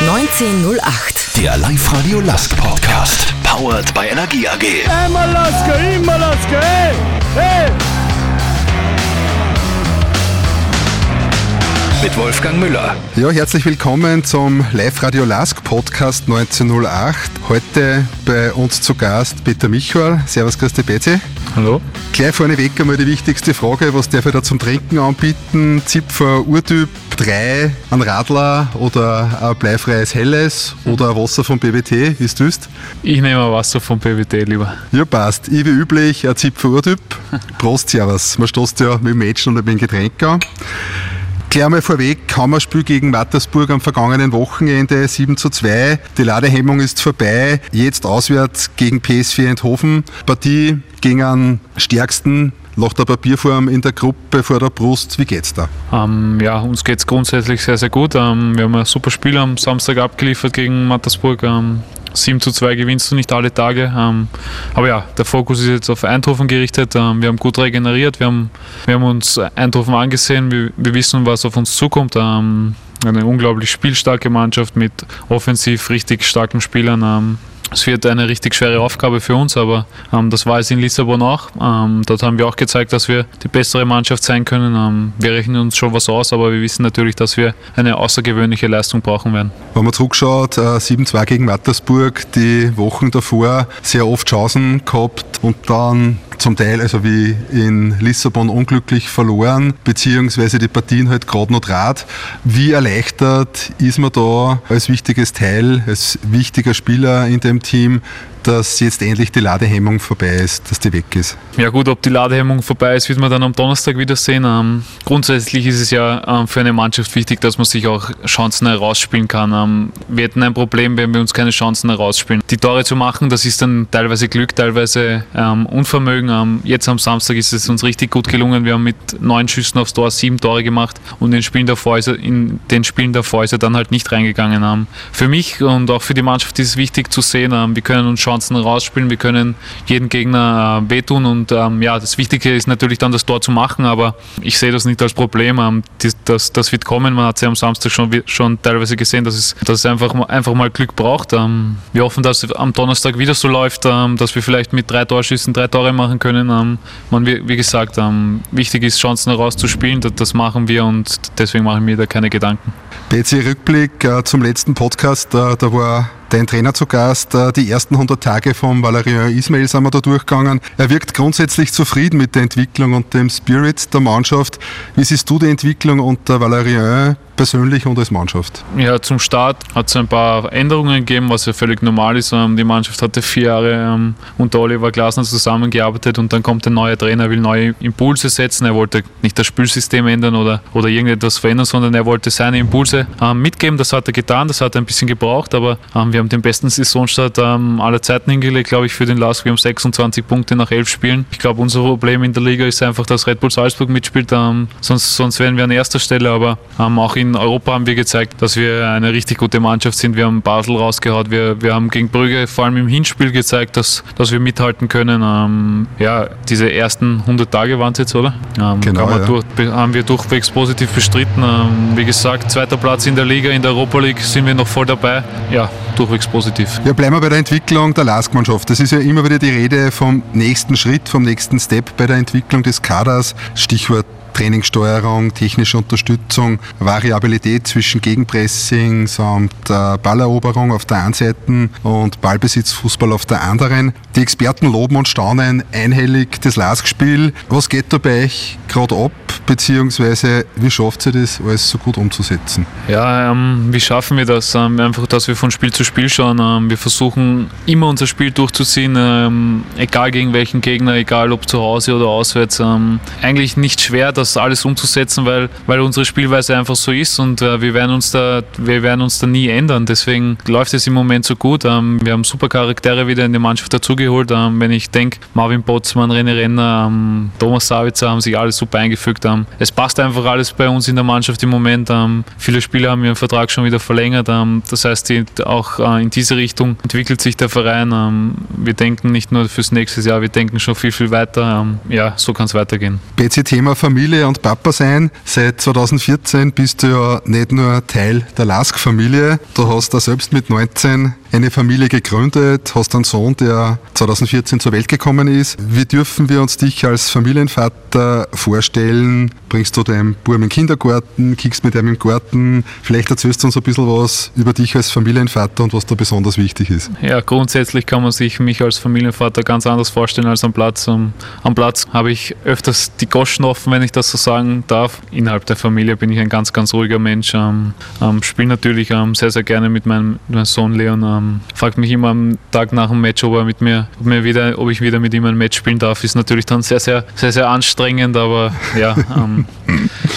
1908. Der Live-Radio Lask Podcast. Powered by Energie AG. Einmal Laske, immer Laske, hey, hey! Mit Wolfgang Müller. Ja, herzlich willkommen zum Live-Radio Lask Podcast 1908. Heute bei uns zu Gast Peter Michal. Servus, Christi Betzi. Hallo. Gleich vorneweg einmal die wichtigste Frage, was darf ich da zum Trinken anbieten? Zipfer Urtyp 3, ein Radler oder ein bleifreies Helles oder ein Wasser vom BWT, wie du willst? Ich nehme ein Wasser vom BWT lieber. Ja, passt. Ich wie üblich ein Zipfer Urtyp. Prost, Servus. Man stoßt ja mit dem Mädchen und mit dem Getränk an. Gleich mal vorweg, Hammerspiel gegen Mattersburg am vergangenen Wochenende 7 zu 2. Die Ladehemmung ist vorbei. Jetzt auswärts gegen PSV Eindhoven. Partie gegen einen stärksten nach der Papierform in der Gruppe vor der Brust. Wie geht's da? Ähm, ja, uns geht es grundsätzlich sehr, sehr gut. Ähm, wir haben ein super Spiel am Samstag abgeliefert gegen Mattersburg. Ähm, 7 zu 2 gewinnst du nicht alle Tage. Ähm, aber ja, der Fokus ist jetzt auf Eindhoven gerichtet. Ähm, wir haben gut regeneriert. Wir haben, wir haben uns Eindhoven angesehen. Wir, wir wissen, was auf uns zukommt. Ähm, eine unglaublich spielstarke Mannschaft mit offensiv richtig starken Spielern. Es wird eine richtig schwere Aufgabe für uns, aber ähm, das war es in Lissabon auch. Ähm, dort haben wir auch gezeigt, dass wir die bessere Mannschaft sein können. Ähm, wir rechnen uns schon was aus, aber wir wissen natürlich, dass wir eine außergewöhnliche Leistung brauchen werden. Wenn man zurückschaut, äh, 7-2 gegen Mattersburg, die Wochen davor sehr oft Chancen gehabt und dann zum Teil, also wie in Lissabon, unglücklich verloren, beziehungsweise die Partien halt gerade noch draht. Wie erleichtert ist man da als wichtiges Teil, als wichtiger Spieler in dem Team, dass jetzt endlich die Ladehemmung vorbei ist, dass die weg ist? Ja gut, ob die Ladehemmung vorbei ist, wird man dann am Donnerstag wieder sehen. Ähm, grundsätzlich ist es ja ähm, für eine Mannschaft wichtig, dass man sich auch Chancen herausspielen kann. Ähm, wir hätten ein Problem, wenn wir uns keine Chancen herausspielen. Die Tore zu machen, das ist dann teilweise Glück, teilweise ähm, Unvermögen. Ähm, jetzt am Samstag ist es uns richtig gut gelungen. Wir haben mit neun Schüssen aufs Tor sieben Tore gemacht und in den Spielen davor ist er, in den Spielen davor ist er dann halt nicht reingegangen. Ähm, für mich und auch für die Mannschaft ist es wichtig zu sehen, wir können uns Chancen rausspielen, wir können jeden Gegner äh, wehtun und ähm, ja, das Wichtige ist natürlich dann das Tor zu machen, aber ich sehe das nicht als Problem. Ähm, das, das, das, wird kommen. Man hat es ja am Samstag schon, schon teilweise gesehen, dass es, dass es einfach, einfach mal Glück braucht. Ähm, wir hoffen, dass es am Donnerstag wieder so läuft, ähm, dass wir vielleicht mit drei Torschüssen drei Tore machen können. Ähm, man, wie, wie, gesagt, ähm, wichtig ist, Chancen herauszuspielen. Das, das machen wir und deswegen mache ich mir da keine Gedanken. Betsy, Rückblick äh, zum letzten Podcast, äh, da war dein Trainer zu Gast. Äh, die ersten 100 Tage vom Valerian Ismail sind wir da durchgegangen. Er wirkt grundsätzlich zufrieden mit der Entwicklung und dem Spirit der Mannschaft. Wie siehst du die Entwicklung unter Valerian persönlich und als Mannschaft? Ja, zum Start hat es ein paar Änderungen gegeben, was ja völlig normal ist. Ähm, die Mannschaft hatte vier Jahre ähm, unter Oliver Glasner zusammengearbeitet und dann kommt ein neuer Trainer, will neue Impulse setzen. Er wollte nicht das Spielsystem ändern oder, oder irgendetwas verändern, sondern er wollte seine Impulse ähm, mitgeben. Das hat er getan, das hat er ein bisschen gebraucht, aber wir haben den besten Saisonstart aller Zeiten hingelegt, glaube ich, für den Lask. Wir haben 26 Punkte nach elf Spielen. Ich glaube, unser Problem in der Liga ist einfach, dass Red Bull Salzburg mitspielt. sonst, sonst wären wir an erster Stelle, aber auch in in Europa haben wir gezeigt, dass wir eine richtig gute Mannschaft sind. Wir haben Basel rausgehauen. Wir, wir haben gegen Brügge vor allem im Hinspiel gezeigt, dass, dass wir mithalten können. Ähm, ja, diese ersten 100 Tage waren es jetzt, oder? Ähm, genau, ja. durch, haben wir durchwegs positiv bestritten. Ähm, wie gesagt, zweiter Platz in der Liga, in der Europa League sind wir noch voll dabei. Ja, durchwegs positiv. Ja, bleiben wir bei der Entwicklung der Lask-Mannschaft. Das ist ja immer wieder die Rede vom nächsten Schritt, vom nächsten Step bei der Entwicklung des Kaders. Stichwort Trainingssteuerung, technische Unterstützung, Variabilität zwischen Gegenpressing samt äh, Balleroberung auf der einen Seite und Ballbesitzfußball auf der anderen. Die Experten loben und staunen einhellig das Lask-Spiel. Was geht da bei euch gerade ab, beziehungsweise wie schafft ihr das alles so gut umzusetzen? Ja, ähm, wie schaffen wir das? Ähm, einfach, dass wir von Spiel zu Spiel schauen. Ähm, wir versuchen immer unser Spiel durchzuziehen, ähm, egal gegen welchen Gegner, egal ob zu Hause oder auswärts. Ähm, eigentlich nicht schwer, dass das alles umzusetzen, weil, weil unsere Spielweise einfach so ist und äh, wir, werden uns da, wir werden uns da nie ändern. Deswegen läuft es im Moment so gut. Ähm, wir haben super Charaktere wieder in die Mannschaft dazugeholt. Ähm, wenn ich denke, Marvin Botzmann, René Renner, ähm, Thomas Savitzer haben sich alles super eingefügt. Ähm, es passt einfach alles bei uns in der Mannschaft im Moment. Ähm, viele Spieler haben ihren Vertrag schon wieder verlängert. Ähm, das heißt, die, auch äh, in diese Richtung entwickelt sich der Verein. wir denken nicht nur fürs nächste Jahr, wir denken schon viel, viel weiter. ja, so kann es weitergehen. BC Thema Familie Familie und Papa sein. Seit 2014 bist du ja nicht nur Teil der Lask-Familie, du hast da selbst mit 19 eine Familie gegründet, hast einen Sohn, der 2014 zur Welt gekommen ist. Wie dürfen wir uns dich als Familienvater vorstellen? Bringst du deinem Buben in den Kindergarten, kickst mit ihm im Garten? Vielleicht erzählst du uns ein bisschen was über dich als Familienvater und was da besonders wichtig ist. Ja, grundsätzlich kann man sich mich als Familienvater ganz anders vorstellen als am Platz. Am, am Platz habe ich öfters die Goschen offen, wenn ich das so sagen darf. Innerhalb der Familie bin ich ein ganz, ganz ruhiger Mensch. Ähm, ähm, Spiele natürlich ähm, sehr, sehr gerne mit meinem, meinem Sohn Leon. Ähm, fragt mich immer am Tag nach dem Match, ob er mit mir, ob, mir wieder, ob ich wieder mit ihm ein Match spielen darf. Ist natürlich dann sehr, sehr, sehr, sehr anstrengend, aber ja, ähm,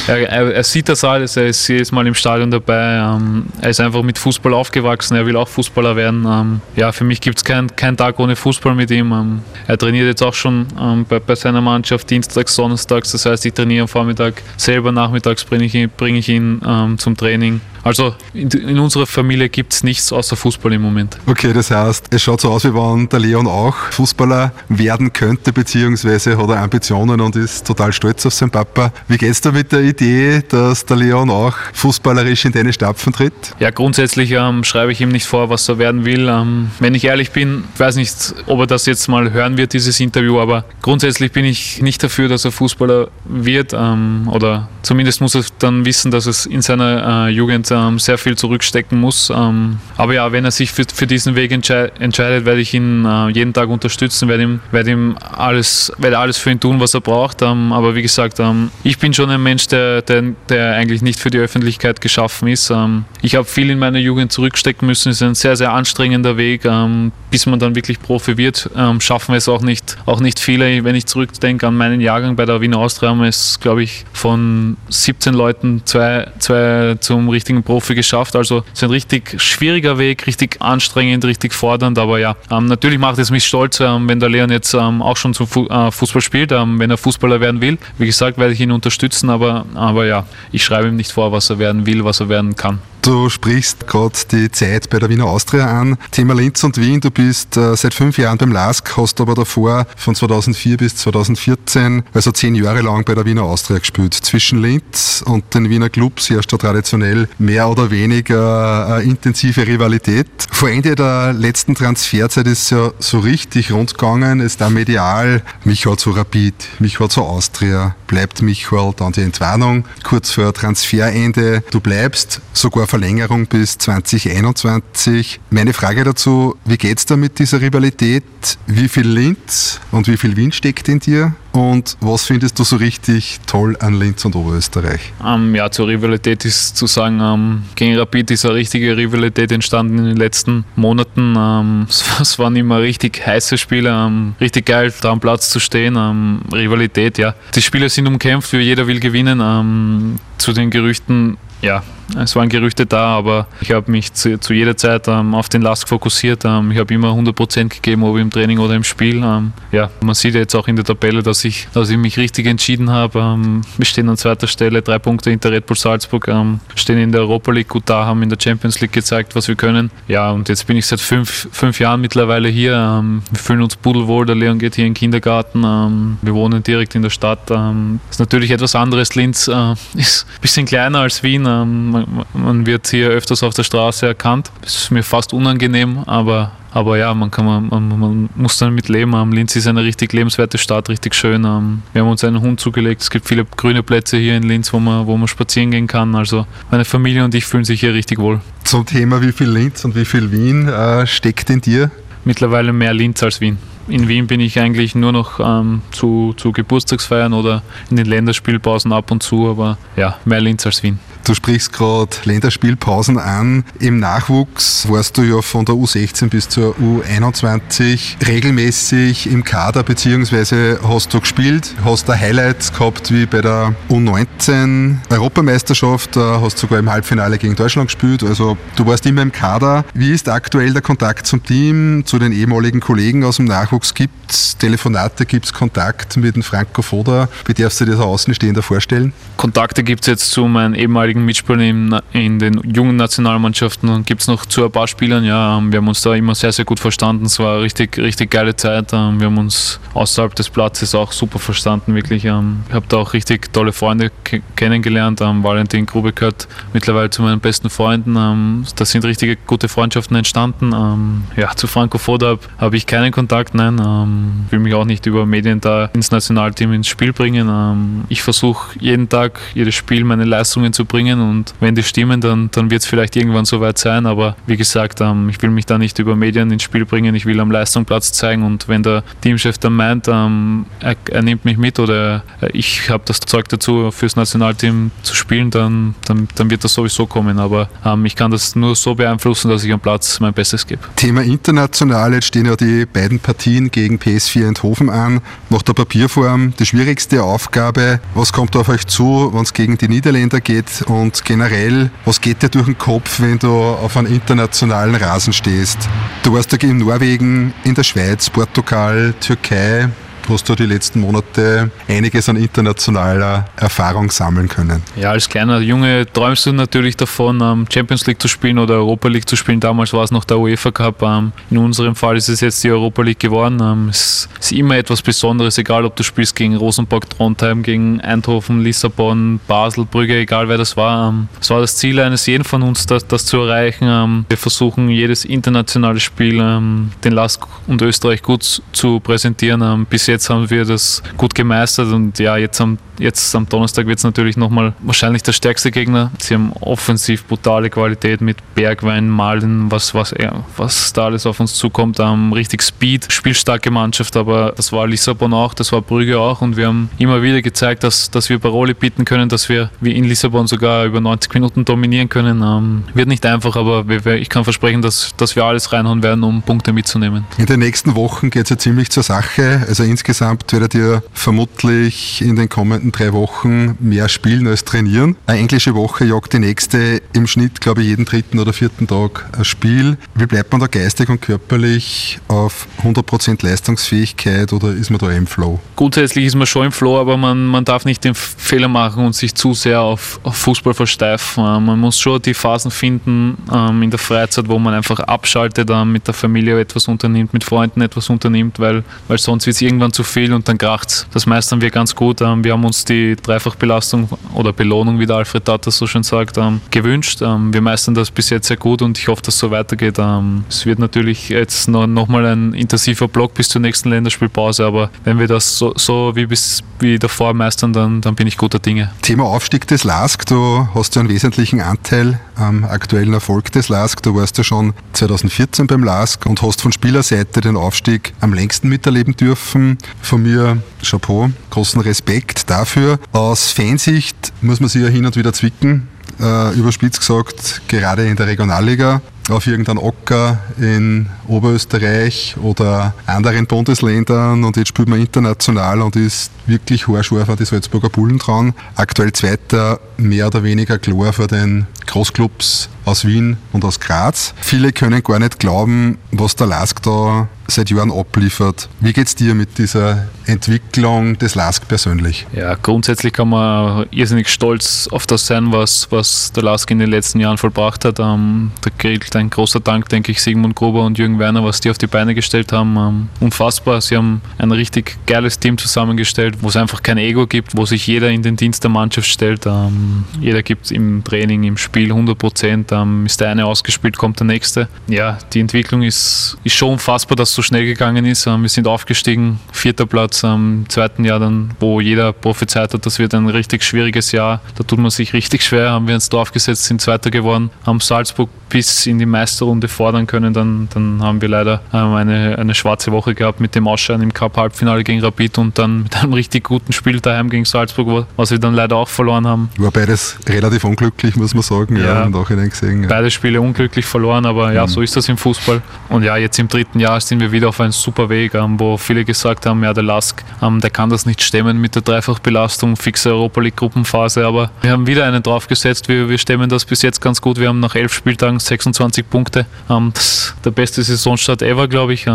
er, er, er, sieht das alles, er ist jedes Mal im Stadion dabei. Ähm, er ist einfach mit Fußball aufgewachsen, er will auch Fußballer werden. Ähm, ja, für mich gibt es keinen kein Tag ohne Fußball mit ihm. Ähm, er trainiert jetzt auch schon ähm, bei, bei, seiner Mannschaft dienstags, donnerstags, das heißt, ich trainiere am Vormittag selber, nachmittags bringe ich, bring ich ihn zum Training. Also in, in unserer Familie gibt es nichts außer Fußball im Moment. Okay, das heißt, es schaut so aus, wie wenn der Leon auch Fußballer werden könnte, beziehungsweise hat er Ambitionen und ist total stolz auf seinen Papa. Wie geht's da mit der Idee, dass der Leon auch fußballerisch in deine Stapfen tritt? Ja, grundsätzlich ähm, schreibe ich ihm nicht vor, was er werden will. Ähm, wenn ich ehrlich bin, ich weiß nicht, ob er das jetzt mal hören wird, dieses Interview, aber grundsätzlich bin ich nicht dafür, dass er Fußballer wird ähm, oder zumindest muss er dann wissen, dass es in seiner äh, Jugend ähm, sehr viel zurückstecken muss. Ähm, aber ja, wenn er sich für, für diesen Weg entschei entscheidet, werde ich ihn äh, jeden Tag unterstützen, werde ihm, werde ihm alles, werde alles für ihn tun, was er braucht. Ähm, aber wie gesagt, ähm, ich bin schon ein Mensch, der, der, der, eigentlich nicht für die Öffentlichkeit geschaffen ist. Ähm, ich habe viel in meiner Jugend zurückstecken müssen. Es ist ein sehr, sehr anstrengender Weg, ähm, bis man dann wirklich Profi wird. schaffen wir es auch nicht, auch nicht viele. Wenn ich zurückdenke an meinen Jahrgang bei der Wiener Austria, haben es, glaube ich, von 17 Leuten zwei, zwei zum richtigen richtigen Profi geschafft. Also es ist ein richtig schwieriger Weg, richtig anstrengend, richtig fordernd. Aber ja, ähm, natürlich macht es mich stolz, ähm, wenn der Leon jetzt ähm, auch schon zum Fu äh, Fußball spielt, ähm, wenn er Fußballer werden will. Wie gesagt, werde ich ihn unterstützen, aber, aber ja, ich schreibe ihm nicht vor, was er werden will, was er werden kann. Du sprichst gerade die Zeit bei der Wiener Austria an. Thema Linz und Wien, du bist äh, seit fünf Jahren beim LASK, hast aber davor von 2004 bis 2014, also zehn Jahre lang bei der Wiener Austria gespielt. Zwischen Linz und den Wiener Clubs herrscht da traditionell mehr oder weniger äh, intensive Rivalität. Vor Ende der letzten Transferzeit ist es ja so richtig rund gegangen, ist da medial, Michael zu Rapid, Michael zu Austria, bleibt Michael, dann die Entwarnung, kurz vor Transferende, du bleibst, sogar Verlängerung bis 2021. Meine Frage dazu, wie geht es da mit dieser Rivalität? Wie viel Linz und wie viel Wien steckt in dir? Und was findest du so richtig toll an Linz und Oberösterreich? Ähm, ja, zur Rivalität ist zu sagen, ähm, gegen Rapid ist eine richtige Rivalität entstanden in den letzten Monaten. Um, es, es, waren immer richtig heiße Spiele, richtig geil, da am Platz zu stehen. Rivalität, ja. Die Spiele sind umkämpft, jeder will gewinnen. zu den Gerüchten ja, es waren Gerüchte da, aber ich habe mich zu, zu, jeder Zeit ähm, auf den Lask fokussiert. Ähm, ich habe immer 100% gegeben, ob im Training oder im Spiel. Ähm, ja, man sieht jetzt auch in der Tabelle, dass ich, dass ich mich richtig entschieden habe. Ähm, wir stehen an zweiter Stelle, drei Punkte hinter Red Bull Salzburg, ähm, stehen in der Europa League gut da, haben in der Champions League gezeigt, was wir können. Ja, und jetzt bin ich seit fünf, fünf Jahren mittlerweile hier. Ähm, wir fühlen uns pudelwohl. Der Leon geht hier in den Kindergarten. wir wohnen direkt in der Stadt. Ist natürlich etwas anderes. Linz äh, ist ein bisschen kleiner als Wien ähm, man, man, wird hier öfters auf der Straße erkannt. Das ist mir fast unangenehm, aber, aber ja, man, kann, man, man muss damit leben. Ähm, Linz ist eine richtig lebenswerte Stadt, richtig schön. Ähm, wir haben uns einen Hund zugelegt. Es gibt viele grüne Plätze hier in Linz, wo man, wo man spazieren gehen kann. Also meine Familie und ich fühlen sich hier richtig wohl. Zum Thema, wie viel Linz und wie viel Wien äh, steckt in dir? Mittlerweile mehr Linz als Wien in Wien bin ich eigentlich nur noch ähm, zu, zu Geburtstagsfeiern oder in den Länderspielpausen ab und zu, aber ja, mehr Linz als Wien. Du sprichst gerade Länderspielpausen an. Im Nachwuchs warst du ja von der U16 bis zur U21 regelmäßig im Kader, beziehungsweise hast du gespielt, hast da Highlights gehabt wie bei der U19 Europameisterschaft, da hast sogar im Halbfinale gegen Deutschland gespielt. Also du warst immer im Kader. Wie ist aktuell der Kontakt zum Team, zu den ehemaligen Kollegen aus dem Nachwuchs? Gibt es Telefonate, gibt es Kontakt mit dem Franco Foda? Wie darfst du dir das Außenstehender vorstellen? Kontakte gibt es jetzt zu meinen ehemaligen ehemaligen Mitspielern in, den jungen Nationalmannschaften gibt es noch zu ein paar Spielern. Ja, ähm, wir haben uns da immer sehr, sehr gut verstanden. Es war eine richtig, richtig geile Zeit. Ähm, wir haben uns außerhalb des Platzes auch super verstanden, wirklich. Ähm, ich habe da auch richtig tolle Freunde kennengelernt. Valentin Grube gehört mittlerweile zu meinen besten Freunden. Da sind richtige gute Freundschaften entstanden. Ja, zu Franco Foda habe ich keinen Kontakt, nein. Will mich auch nicht über Medien da ins Nationalteam ins Spiel bringen. Ich versuche jeden Tag, jedes Spiel meine Leistungen zu bringen und wenn die stimmen, dann, dann wird es vielleicht irgendwann soweit sein. Aber wie gesagt, ich will mich da nicht über Medien ins Spiel bringen. Ich will am Leistungsplatz zeigen und wenn der Teamchef dann meint, ähm, er, er, nimmt mich mit oder ich habe das Zeug dazu, fürs Nationalteam zu spielen, dann, dann, dann wird das sowieso kommen. Aber ähm, ich kann das nur so beeinflussen, dass ich am Platz mein Bestes gebe. Thema international, jetzt stehen ja die beiden Partien gegen PS4 Eindhoven an. Nach der Papierform die schwierigste Aufgabe. Was kommt auf euch zu, wenn es gegen die Niederländer geht? Und generell, was geht dir durch den Kopf, wenn du auf einem internationalen Rasen stehst? Du warst ja in Norwegen, in der Schweiz, Portugal, Türkei hast du die letzten Monate einiges an internationaler Erfahrung sammeln können. Ja, als kleiner Junge träumst du natürlich davon, ähm, Champions League zu spielen oder Europa League zu spielen. Damals war es noch der UEFA Cup. Ähm, in unserem Fall ist es jetzt die Europa League geworden. Ähm, es ist immer etwas Besonderes, egal ob du spielst gegen Rosenborg, Trondheim, gegen Eindhoven, Lissabon, Basel, Brügge, egal wer das war. Es war das Ziel eines jeden von uns, das, das zu erreichen. Wir versuchen jedes internationale Spiel den LASK und Österreich gut zu präsentieren. Bis jetzt jetzt haben wir das gut gemeistert und ja, jetzt am, jetzt am Donnerstag wird es natürlich nochmal wahrscheinlich der stärkste Gegner. Sie haben offensiv brutale Qualität mit Bergwein, Malen, was, was, ja, was da alles auf uns zukommt. Ähm, richtig Speed, spielstarke Mannschaft, aber das war Lissabon auch, das war Brügge auch und wir haben immer wieder gezeigt, dass, dass wir Paroli bieten können, dass wir wie in Lissabon sogar über 90 Minuten dominieren können. Ähm, wird nicht einfach, aber ich kann versprechen, dass, dass wir alles reinhauen werden, um Punkte mitzunehmen. In den nächsten Wochen geht es ja ziemlich zur Sache. Also insgesamt insgesamt werdet ihr vermutlich in den kommenden drei Wochen mehr spielen als trainieren. Eine englische Woche jagt die nächste im Schnitt, glaube ich, jeden dritten oder vierten Tag ein Spiel. Wie bleibt man da geistig und körperlich auf 100% Leistungsfähigkeit oder ist man da im Flow? Grundsätzlich ist man schon im Flow, aber man, man darf nicht den Fehler machen und sich zu sehr auf, auf Fußball versteifen. Äh, man muss schon die Phasen finden ähm, in der Freizeit, wo man einfach abschaltet, äh, mit der Familie etwas unternimmt, mit Freunden etwas unternimmt, weil, weil sonst wird es irgendwann zu zu viel und dann kracht Das meistern wir ganz gut. Ähm, wir haben uns die Dreifachbelastung oder Belohnung, wie der Alfred Tatter so schön sagt, ähm, gewünscht. Ähm, wir meistern das bis jetzt sehr gut und ich hoffe, dass es so weitergeht. Es wird natürlich jetzt noch, noch mal ein intensiver Block bis zur nächsten Länderspielpause, aber wenn wir das so, so wie, bis, wie davor meistern, dann, dann bin ich guter Dinge. Thema Aufstieg des LASK, du hast ja einen wesentlichen Anteil am aktuellen Erfolg des LASK. Du warst ja schon 2014 beim LASK und hast von Spielerseite den Aufstieg am längsten miterleben dürfen. Von mir Chapeau, großen Respekt dafür. Aus Fansicht muss man sich ja hin und wieder zwicken. Äh, überspitzt gesagt, gerade in der Regionalliga auf irgendeinen Ocker in Oberösterreich oder anderen Bundesländern und jetzt spielt man international und ist wirklich haarscharf an die Salzburger Bullen dran. Aktuell Zweiter, mehr oder weniger klar vor den Großclubs aus Wien und aus Graz. Viele können gar nicht glauben, was der LASK da seit Jahren abliefert. Wie geht es dir mit dieser Entwicklung des LASK persönlich? Ja, grundsätzlich kann man irrsinnig stolz auf das sein, was, was der LASK in den letzten Jahren vollbracht hat. Ähm, da gilt ein großer Dank, denke ich, Sigmund Gruber und Jürgen Werner, was die auf die Beine gestellt haben. Ähm, unfassbar. Sie haben ein richtig geiles Team zusammengestellt, wo es einfach kein Ego gibt, wo sich jeder in den Dienst der Mannschaft stellt. Ähm, jeder gibt im Training, im Spiel 100 Prozent. Ähm, ist der eine ausgespielt, kommt der nächste. Ja, die Entwicklung ist, ist schon unfassbar, dass so schnell gegangen ist. Ähm, wir sind aufgestiegen, vierter Platz im zweiten Jahr dann, wo jeder prophezeit hat, das wird ein richtig schwieriges Jahr. Da tut man sich richtig schwer, haben wir ins Dorf gesetzt, sind Zweiter geworden, haben Salzburg bis in die Meisterrunde fordern können. Dann, dann haben wir leider ähm, eine, eine schwarze Woche gehabt mit dem Ausscheiden im Cup-Halbfinale gegen Rapid und dann mit einem richtig guten Spiel daheim gegen Salzburg, was wir dann leider auch verloren haben. War beides relativ unglücklich, muss man sagen, ja, ja im Nachhinein gesehen. Ja. Beide Spiele unglücklich verloren, aber ja, mhm. so ist das im Fußball. Und ja, jetzt im dritten Jahr sind wir wieder auf einem super Weg, ähm, wo viele gesagt haben, ja, der Lask, ähm, der kann das nicht stemmen mit der Dreifachbelastung, fixe Europa League Gruppenphase, aber wir haben wieder einen draufgesetzt, wir, wir stemmen das bis jetzt ganz gut. Wir haben nach elf Spieltagen 26 Punkte. Ähm, der beste Saisonstart ever, glaube ich.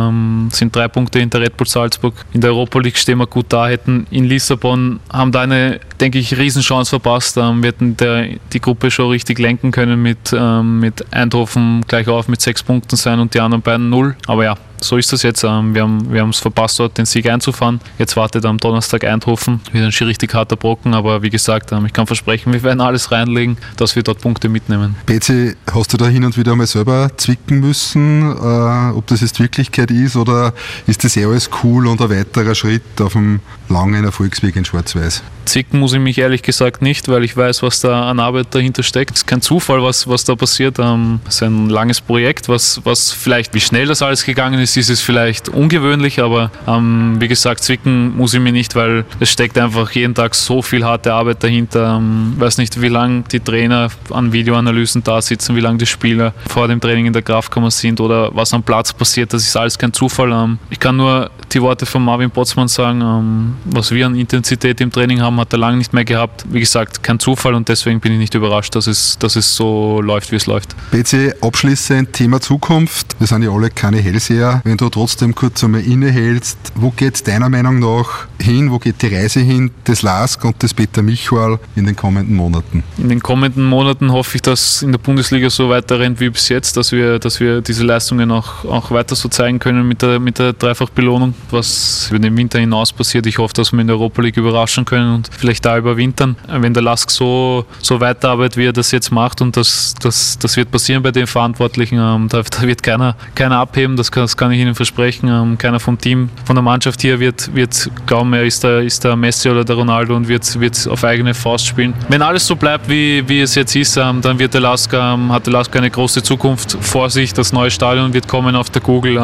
Sind drei Punkte hinter Red Bull Salzburg. In der Europa League stehen wir gut da, hätten in Lissabon, haben da eine denke ich, Riesenchance verpasst. Ähm, wir hätten der, die Gruppe schon richtig lenken können mit, ähm, mit Eindhoven gleich auf mit sechs Punkten sein und die anderen beiden null. Aber ja, so ist das jetzt. Ähm, wir haben wir es verpasst, dort den Sieg einzufahren. Jetzt wartet am Donnerstag Eindhoven. Wieder ein richtig harter Brocken, aber wie gesagt, ähm, ich kann versprechen, wir werden alles reinlegen, dass wir dort Punkte mitnehmen. PC, hast du da hin und wieder mal selber zwicken müssen, äh, ob das jetzt Wirklichkeit ist oder ist das eh alles cool und ein weiterer Schritt auf dem langen Erfolgsweg in Schwarz-Weiß? Zicken muss ich mich ehrlich gesagt nicht, weil ich weiß, was da an Arbeit dahinter steckt. Es ist kein Zufall, was, was da passiert. Ähm, es ist ein langes Projekt, was, was vielleicht, wie schnell das alles gegangen ist, ist es vielleicht ungewöhnlich, aber ähm, wie gesagt, zwicken muss ich mich nicht, weil es steckt einfach jeden Tag so viel harte Arbeit dahinter. Ähm, weiß nicht, wie lange die Trainer an Videoanalysen da sitzen, wie lange die Spieler vor dem Training in der Kraftkammer sind oder was am Platz passiert. Das ist alles kein Zufall. Ähm, ich kann nur die Worte von Marvin Potzmann sagen, ähm, was wir an Intensität im Training haben, hat er lange nicht mehr gehabt. Wie gesagt, kein Zufall und deswegen bin ich nicht überrascht, dass es, dass es so läuft, wie es läuft. BC, abschließend Thema Zukunft. Wir sind ja alle keine Hellseher. Wenn du trotzdem kurz einmal innehältst, wo geht deiner Meinung nach hin? Wo geht die Reise hin des LASK und des Peter Michwal in den kommenden Monaten? In den kommenden Monaten hoffe ich, dass in der Bundesliga so weiter rennt wie bis jetzt, dass wir, dass wir diese Leistungen auch, auch weiter so zeigen können mit der, mit der Dreifachbelohnung, was über den Winter hinaus passiert. Ich hoffe, dass wir in der Europa League überraschen können und vielleicht da überwintern. Wenn der Lask so, so weiterarbeitet, wie er das jetzt macht und das, das, das wird passieren bei den Verantwortlichen, ähm, da, da, wird keiner, keiner abheben, das kann, das kann ich Ihnen versprechen. Ähm, keiner vom Team, von der Mannschaft hier wird, wird glauben, er ist der, ist der Messi oder der Ronaldo und wird, wird auf eigene Faust spielen. Wenn alles so bleibt, wie, wie es jetzt ist, ähm, dann wird der Lask, hat der Lask eine große Zukunft vor sich. Das neue Stadion wird kommen auf der Google.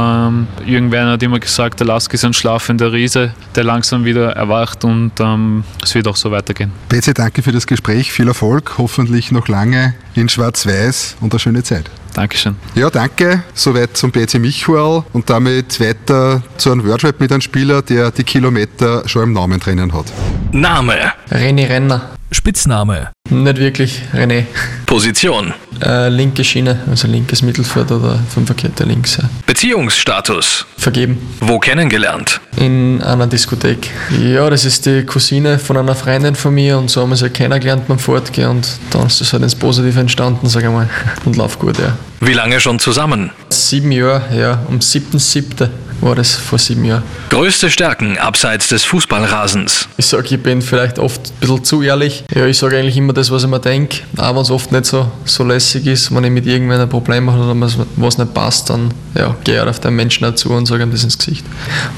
Jürgen Werner hat immer gesagt, der Lask ist ein schlafender Riese, der langsam wieder erwacht und ähm, es wird auch so weitergehen. Betsy, danke für das Gespräch, viel Erfolg, hoffentlich noch lange in Schwarz-Weiß und eine schöne Zeit. Dankeschön. Ja, danke. Soweit zum BC Michuel und damit weiter zu einem Wordrap mit einem Spieler, der die Kilometer schon im Namen drinnen hat. Name. René Renner. Spitzname. Nicht wirklich, René. Position. Äh, linke Schiene, also linkes Mittelfeld oder Fünferkette links. Ja. Beziehungsstatus. Vergeben. Wo kennengelernt? In einer Diskothek. Ja, das ist die Cousine von einer Freundin von mir und so haben wir sie kennengelernt beim Fortgehen und dann ist das halt ins Positive entstanden, sage ich mal. Und läuft gut, ja. Wie lange schon zusammen? Sieben Jahre, ja. Am 7.7. war das vor sieben Jahren. Größte Stärken abseits des Fußballrasens? Ich sage, ich bin vielleicht oft ein bisschen zu ehrlich. Ja, ich sage eigentlich immer das, was ich mir denke. Auch wenn es oft nicht so, so lässig ist, wenn ich mit irgendwann ein Problem habe oder was nicht passt, dann ja, gehe ich halt auf den Menschen dazu und sage ihm das ins Gesicht.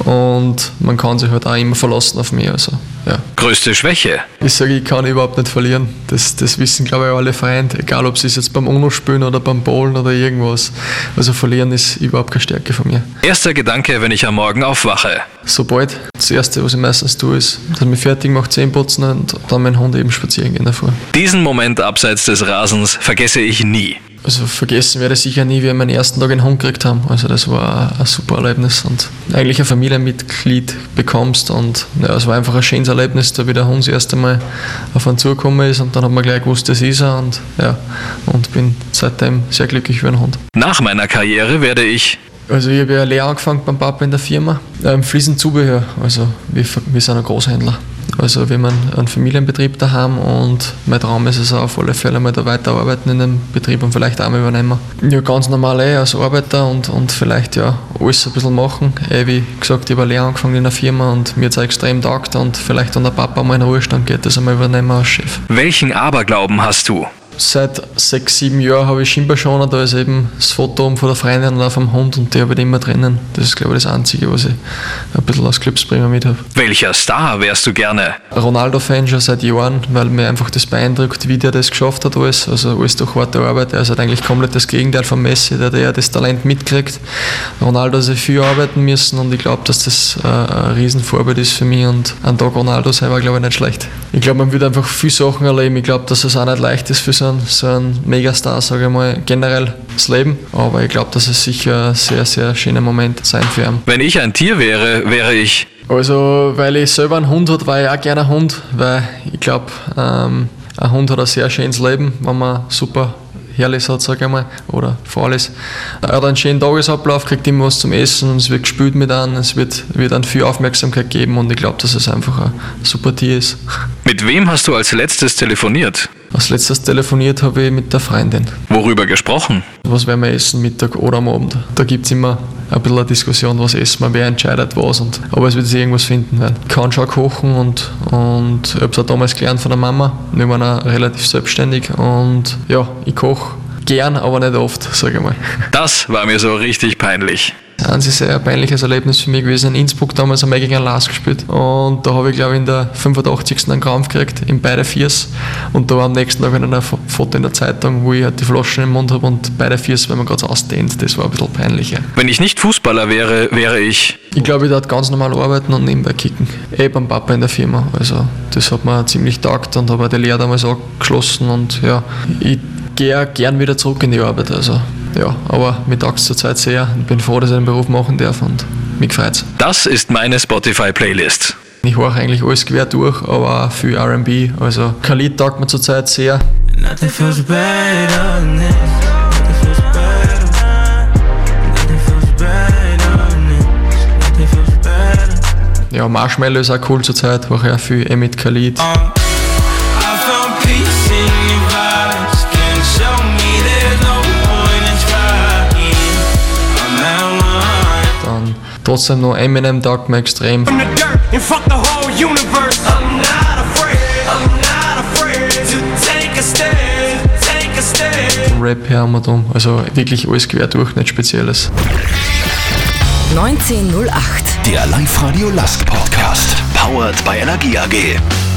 Und man kann sich halt auch immer verlassen auf mich. Also, ja. Größte Schwäche? Ich sage, ich kann überhaupt nicht verlieren. Das, das wissen, glaube ich, alle Freunde. Egal, ob sie es jetzt beim UNO spielen oder beim Bowlen oder irgendwas. Also verlieren ist überhaupt keine Stärke von mir. Erster Gedanke, wenn ich am Morgen aufwache? Sobald. Das Erste, was ich meistens tue, ist, dass ich mich fertig mache, Zähne putzen und dann meinen Hund eben spazieren gehen davor. Diesen Moment abseits des Rasens vergesse ich nie. Also vergessen werde ich sicher nie, wie wir meinen ersten Tag einen Hund gekriegt haben. Also das war ein super Erlebnis und eigentlich ein Familienmitglied bekommst und ja, es war einfach ein schönes Erlebnis, da wie der Hund das erste Mal auf einen zugekommen ist und dann hat man gleich gewusst, das ist er und ja, und bin seitdem sehr glücklich über einen Hund. Nach meiner Karriere werde ich also ich habe ja Lehre angefangen beim Papa in der Firma, ähm, Fliesenzubehör, also wir, wir sind ein Großhändler. Also wir haben einen Familienbetrieb daheim und mein Traum ist es auf alle Fälle mal da weiterarbeiten in dem Betrieb und vielleicht auch mal übernehmen. Ja, ganz normal eh als Arbeiter und, und vielleicht ja alles ein bisschen machen. Eh, wie gesagt, ich habe Lehre angefangen in der Firma und mir hat es extrem taugt und vielleicht, wenn der Papa mal in den Ruhestand geht, das einmal übernehmen als Chef. Welchen Aberglauben hast du? Seit sechs, sieben Jahren habe ich Schienbeinschoner, da ist eben das Foto von der Freundin und auch vom Hund und die habe ich immer drinnen. Das ist, glaube ich, das Einzige, was ich ein bisschen aus Glücksbringer mit habe. Welcher Star wärst du gerne? Ronaldo-Fan schon seit Jahren, weil mir einfach das beeindruckt, wie der das geschafft hat alles. Also alles durch harte Arbeit. Er ist halt eigentlich komplett das Gegenteil von Messi, der, der das Talent mitkriegt. Ronaldo hat sich viel arbeiten müssen und ich glaube, dass das äh, ein Riesenvorbild ist für mich und ein Tag Ronaldo war, glaube ich, nicht schlecht. Ich glaube, man wird einfach viele Sachen erleben. Ich glaube, dass es auch nicht leicht ist für so einen, so einen Megastar, sage ich mal, generell das Leben. Aber ich glaube, dass es sicher ein sehr, sehr schöner Moment sein für ihn. Wenn ich ein Tier wäre, wäre ich. Also, weil ich selber einen Hund habe, war ich auch gerne ein Hund, weil ich glaube, ähm, ein Hund hat ein sehr schönes Leben, wenn man super herrlich hat, sage ich mal, oder für alles. Er hat einen schönen Tagesablauf, kriegt immer was zum Essen und es wird gespielt mit einem, es wird, wird an viel Aufmerksamkeit geben und ich glaube, dass es einfach ein super Tier ist. Mit wem hast du als letztes telefoniert? Als letztes telefoniert habe ich mit der Freundin. Worüber gesprochen? Was werden wir essen, Mittag oder am Abend? Da gibt es immer ein bisschen eine Diskussion, was essen wir, wer entscheidet was. Und, aber es wird sich irgendwas finden werden. Ich kann schon kochen und, und ich habe es auch damals gelernt von der Mama. Wir waren auch relativ selbstständig und ja, ich koche gern, aber nicht oft, sage ich mal. Das war mir so richtig peinlich. Ein sehr peinliches Erlebnis für mich gewesen. In Innsbruck damals haben wir gegen Lars gespielt. Und da habe ich, glaube ich, in der 85. einen Krampf gekriegt, in beide Viers. Und da war am nächsten Tag ein Foto in der Zeitung, wo ich halt die Flaschen im Mund habe und beide Viers, wenn man gerade ausdehnt. Das war ein bisschen peinlich. Ja. Wenn ich nicht Fußballer wäre, wäre ich. Ich glaube, ich würde ganz normal arbeiten und nebenbei kicken. Eh beim Papa in der Firma. Also, das hat mir ziemlich taugt und habe die Lehre damals auch geschlossen. Und ja, ich gehe gern wieder zurück in die Arbeit. Also, ja, aber mir taugt es zurzeit sehr. Ich bin froh, dass ich den Beruf machen darf und mich freut Das ist meine Spotify-Playlist. Ich höre eigentlich alles quer durch, aber auch viel RB. Also Khalid taugt mir zurzeit sehr. Nothing feels better than this. Ja, Marshmallow ist auch cool zurzeit, höre ich auch viel eh mit Khalid. I take a stand, take a stand. Rap her und um. Also wirklich alles quer durch, nicht Spezielles. 1908. Der Live-Radio Lask Podcast. Powered by Energie AG.